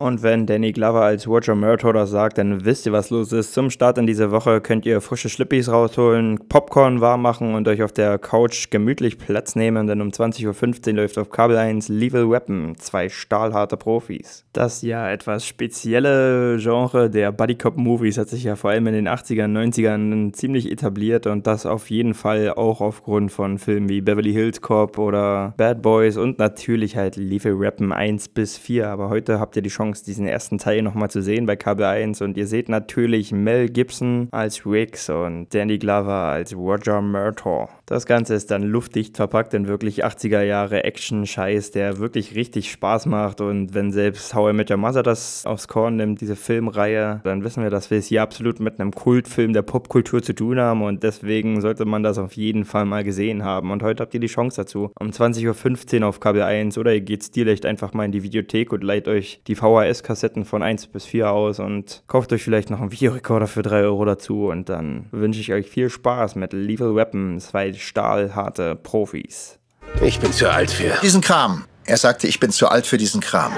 Und wenn Danny Glover als Roger Murtaugh das sagt, dann wisst ihr, was los ist. Zum Start in diese Woche könnt ihr frische Schlippis rausholen, Popcorn warm machen und euch auf der Couch gemütlich Platz nehmen, denn um 20.15 Uhr läuft auf Kabel 1 Lethal Weapon, zwei stahlharte Profis. Das ja etwas spezielle Genre der Bodycop-Movies hat sich ja vor allem in den 80ern, 90ern ziemlich etabliert und das auf jeden Fall auch aufgrund von Filmen wie Beverly Hills Cop oder Bad Boys und natürlich halt Lethal Weapon 1 bis 4. Aber heute habt ihr die Chance, Chance, diesen ersten Teil nochmal zu sehen bei Kabel 1. Und ihr seht natürlich Mel Gibson als Riggs und Danny Glover als Roger Murtaugh. Das Ganze ist dann luftdicht verpackt in wirklich 80er Jahre Action-Scheiß, der wirklich richtig Spaß macht. Und wenn selbst How I Met Your Mother das aufs Korn nimmt, diese Filmreihe, dann wissen wir, dass wir es hier absolut mit einem Kultfilm der Popkultur zu tun haben. Und deswegen sollte man das auf jeden Fall mal gesehen haben. Und heute habt ihr die Chance dazu. Um 20.15 Uhr auf Kabel 1 oder ihr geht stilecht einfach mal in die Videothek und leiht euch die VHS VHS-Kassetten von 1 bis 4 aus und kauft euch vielleicht noch einen Videorekorder für 3 Euro dazu und dann wünsche ich euch viel Spaß mit Lethal Weapon, zwei stahlharte Profis. Ich bin zu alt für diesen Kram. Er sagte, ich bin zu alt für diesen Kram.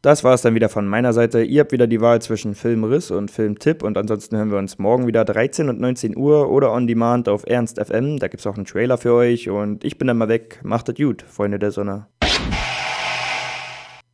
Das war es dann wieder von meiner Seite. Ihr habt wieder die Wahl zwischen Filmriss und Filmtipp und ansonsten hören wir uns morgen wieder 13 und 19 Uhr oder on demand auf Ernst FM. Da gibt es auch einen Trailer für euch und ich bin dann mal weg. Macht es gut, Freunde der Sonne.